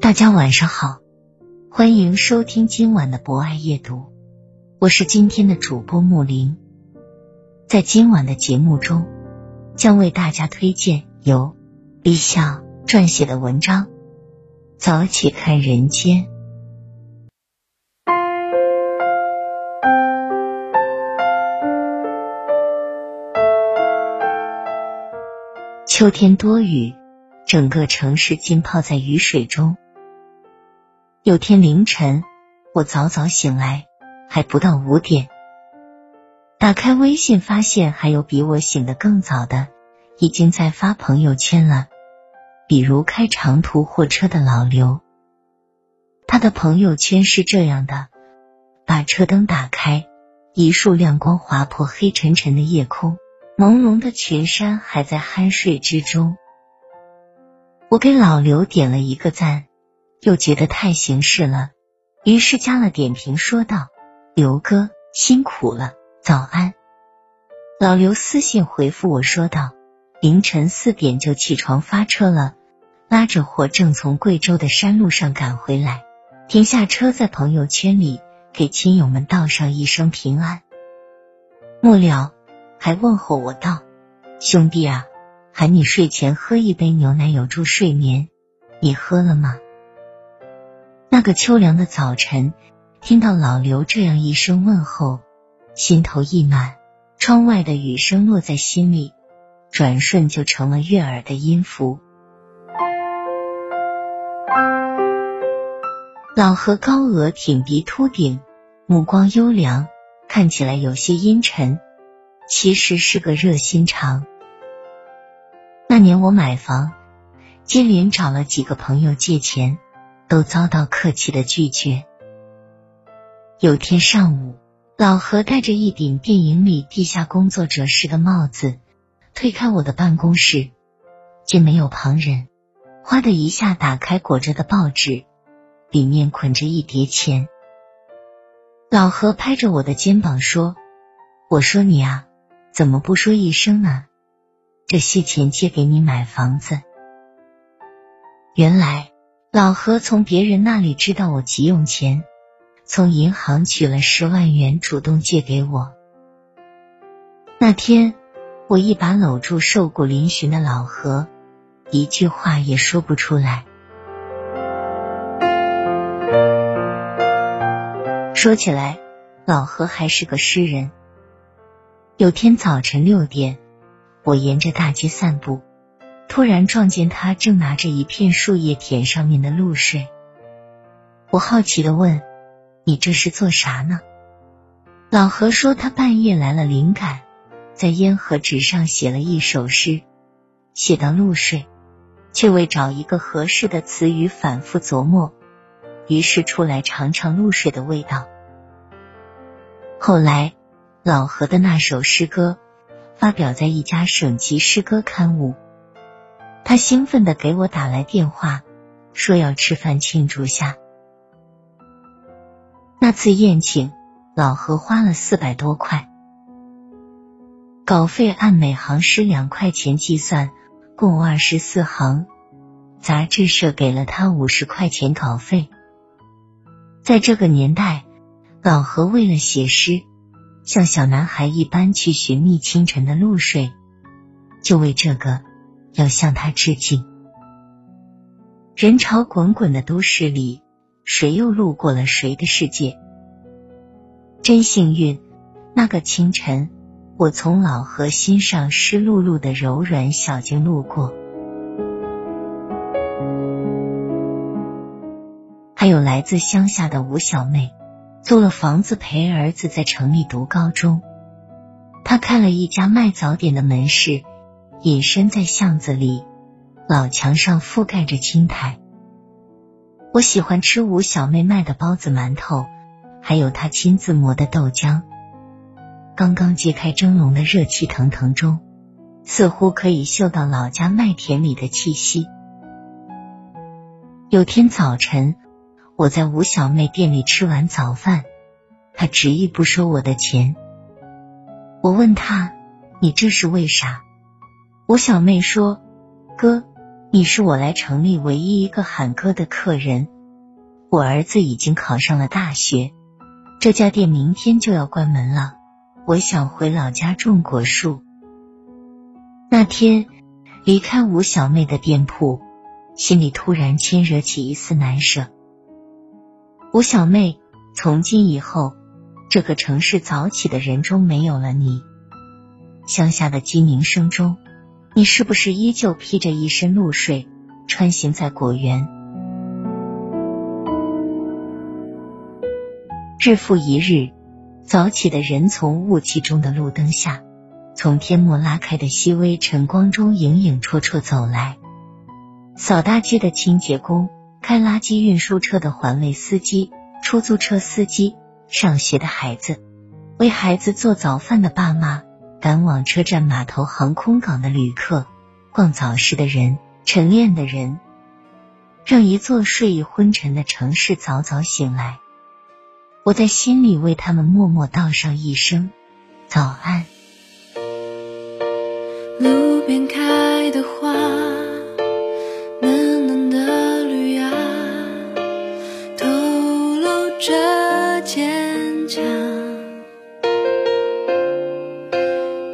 大家晚上好，欢迎收听今晚的博爱夜读，我是今天的主播木林。在今晚的节目中，将为大家推荐由李笑撰写的文章《早起看人间》。秋天多雨，整个城市浸泡在雨水中。有天凌晨，我早早醒来，还不到五点，打开微信，发现还有比我醒得更早的，已经在发朋友圈了。比如开长途货车的老刘，他的朋友圈是这样的：把车灯打开，一束亮光划破黑沉沉的夜空，朦胧的群山还在酣睡之中。我给老刘点了一个赞。又觉得太形式了，于是加了点评，说道：“刘哥辛苦了，早安。”老刘私信回复我说道：“凌晨四点就起床发车了，拉着货正从贵州的山路上赶回来，停下车在朋友圈里给亲友们道上一声平安。末了还问候我道：‘兄弟啊，喊你睡前喝一杯牛奶有助睡眠，你喝了吗？’”那个秋凉的早晨，听到老刘这样一声问候，心头一暖。窗外的雨声落在心里，转瞬就成了悦耳的音符。老何高额挺鼻秃顶，目光优良，看起来有些阴沉，其实是个热心肠。那年我买房，接连找了几个朋友借钱。都遭到客气的拒绝。有天上午，老何戴着一顶电影里地下工作者式的帽子，推开我的办公室，见没有旁人，哗的一下打开裹着的报纸，里面捆着一叠钱。老何拍着我的肩膀说：“我说你啊，怎么不说一声呢？这些钱借给你买房子。”原来。老何从别人那里知道我急用钱，从银行取了十万元，主动借给我。那天，我一把搂住瘦骨嶙峋的老何，一句话也说不出来。说起来，老何还是个诗人。有天早晨六点，我沿着大街散步。突然撞见他正拿着一片树叶舔上面的露水，我好奇的问：“你这是做啥呢？”老何说：“他半夜来了灵感，在烟盒纸上写了一首诗，写到露水，却未找一个合适的词语，反复琢磨，于是出来尝尝露水的味道。后来，老何的那首诗歌发表在一家省级诗歌刊物。”他兴奋的给我打来电话，说要吃饭庆祝下。那次宴请，老何花了四百多块，稿费按每行诗两块钱计算，共二十四行。杂志社给了他五十块钱稿费。在这个年代，老何为了写诗，像小男孩一般去寻觅清晨的露水，就为这个。要向他致敬。人潮滚滚的都市里，谁又路过了谁的世界？真幸运，那个清晨，我从老河心上湿漉漉的柔软小径路过。还有来自乡下的吴小妹，租了房子陪儿子在城里读高中。她开了一家卖早点的门市，隐身在巷子里，老墙上覆盖着青苔。我喜欢吃吴小妹卖的包子、馒头。还有她亲自磨的豆浆，刚刚揭开蒸笼的热气腾腾中，似乎可以嗅到老家麦田里的气息。有天早晨，我在吴小妹店里吃完早饭，她执意不收我的钱。我问她：“你这是为啥？”吴小妹说：“哥，你是我来城里唯一一个喊哥的客人。我儿子已经考上了大学。”这家店明天就要关门了，我想回老家种果树。那天离开吴小妹的店铺，心里突然牵惹起一丝难舍。吴小妹，从今以后，这个城市早起的人中没有了你，乡下的鸡鸣声中，你是不是依旧披着一身露水，穿行在果园？日复一日，早起的人从雾气中的路灯下，从天幕拉开的细微晨光中影影绰绰走来。扫大街的清洁工，开垃圾运输车的环卫司机，出租车司机，上学的孩子，为孩子做早饭的爸妈，赶往车站、码头、航空港的旅客，逛早市的人，晨练的人，让一座睡意昏沉的城市早早醒来。我在心里为他们默默道上一声早安。路边开的花，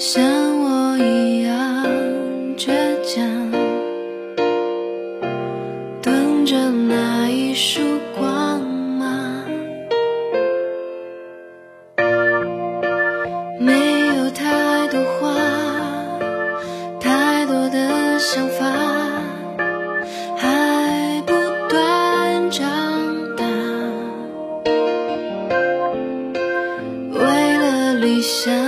像我一样倔强，等着那一束光芒。没有太多话，太多的想法，还不断长大。为了理想。